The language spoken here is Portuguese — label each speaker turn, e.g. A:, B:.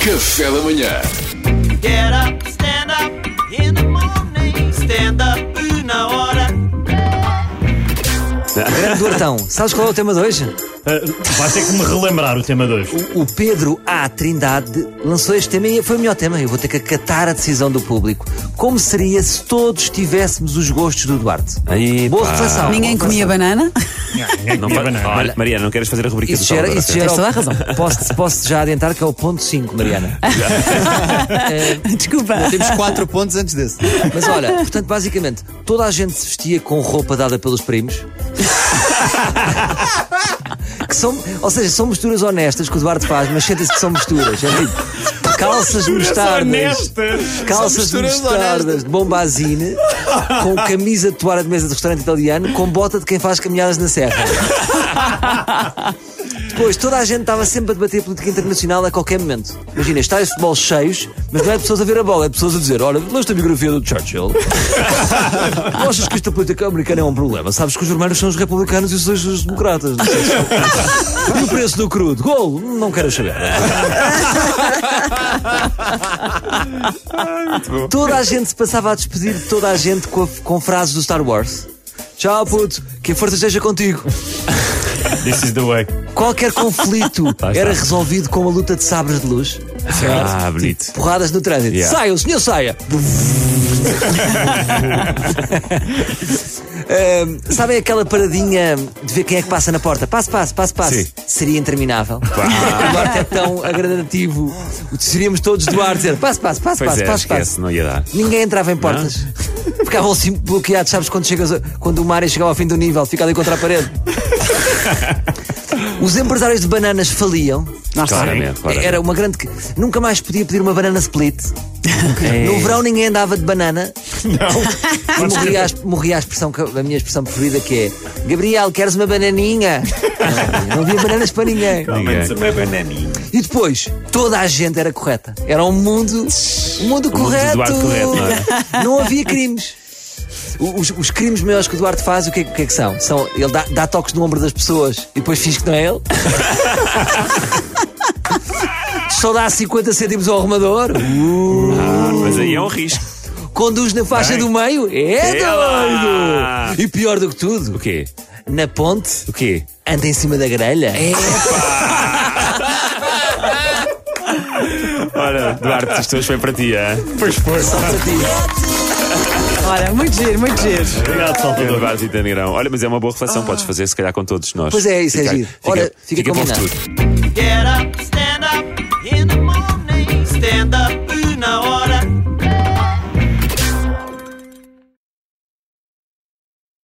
A: Café da manhã.
B: Get up, stand up in the morning. Stand up na hora.
C: Grande Duartão, sabes qual é o tema de hoje?
D: Ah, vai ter que me relembrar o tema 2.
C: O Pedro A. Trindade lançou este tema e foi o melhor tema. Eu vou ter que acatar a decisão do público. Como seria se todos tivéssemos os gostos do Duarte?
E: Aí,
C: Boa
E: pá.
C: reflexão.
F: Ninguém
C: boa
F: comia
C: reflexão.
F: banana?
D: Não
E: Não fa- Olha, Mariana, não queres fazer a rubrica
C: Isso
E: do
C: já era,
E: Salvador?
C: isso já
E: ok?
C: era
F: Tens toda a razão.
C: Posso, posso já adiantar que é o ponto 5, Mariana.
F: Desculpa.
G: Temos quatro pontos antes desse.
C: Mas olha, portanto, basicamente, toda a gente se vestia com roupa dada pelos primos. que são, ou seja, são misturas honestas que o Duarte faz, mas sentem-se que são misturas. É tipo, calças mostardas. Calças mostardas de bombazine, com camisa de toalha de mesa de restaurante italiano, com bota de quem faz caminhadas na serra. Depois, toda a gente estava sempre a debater política internacional a qualquer momento. Imagina, estádios de futebol cheios, mas não é pessoas a ver a bola, é pessoas a dizer: Olha, leste a biografia do Churchill. Tu achas que esta política americana é um problema? Sabes que os vermelhos são os republicanos e os azuis os democratas. Não e o preço do crudo? Gol? Não quero saber. Toda a gente se passava a despedir de toda a gente com, a- com frases do Star Wars. Tchau, puto, que a força esteja contigo.
D: This is the way.
C: Qualquer conflito era resolvido com uma luta de sabres de luz.
E: Ah, bonito.
C: Porradas no trânsito.
E: Yeah.
C: Saia, o senhor saia. Ahm, sabem aquela paradinha de ver quem é que passa na porta? Passe, passe, passe, passe.
E: Sim.
C: Seria interminável. O Duarte é tão agradativo. Seríamos todos Duarte dizer passe, passe, passe,
E: Pois
C: passe,
E: é,
C: passe, passe.
E: esquece, não ia dar.
C: Ninguém entrava em portas. Ficavam assim bloqueados, sabes, quando, chegas a- quando o Mário chegava ao fim do nível, fica ali contra a parede. Os empresários de bananas faliam.
E: Claramente, claramente.
C: Era uma grande. que- Nunca mais podia pedir uma banana split. No verão ninguém andava de banana. Não. E morria a, morria a expressão, que- a minha expressão preferida que é Gabriel, queres uma bananinha? Não havia bananas para ninguém.
E: Ninguém.
C: E depois, toda a gente era correta. Era um mundo, um mundo
E: mundo do
C: correto.
E: Duarte correto, não é?
C: Não havia crimes. Os, os crimes maiores que o Duarte faz, o que, é- o que é que são? são ele dá, dá toques no ombro das pessoas e depois finge que não é ele. Só dá 50 cêntimos ao arrumador.
E: Ah, mas aí é um risco.
C: Conduz na faixa do meio. É
E: É
C: doido! E pior do que tudo,
E: O quê?
C: na ponte,
E: O quê?
C: anda em cima da grelha. É.
E: Ora, Duarte, isto hoje foi para ti, é?
D: Pois foi.
C: Só para ti.
F: Ora, muito giro, muito giro.
D: Obrigado, Salvador.
E: Vasita Negrão. Olha, mas é uma boa reflexão, ah. podes fazer se calhar com todos nós.
C: Pois é, isso é
E: fica, é
C: giro.
E: Fica,
C: Ora, fica,
E: fica combinado. Get
C: up,
E: stand
B: up in the morning, stand up.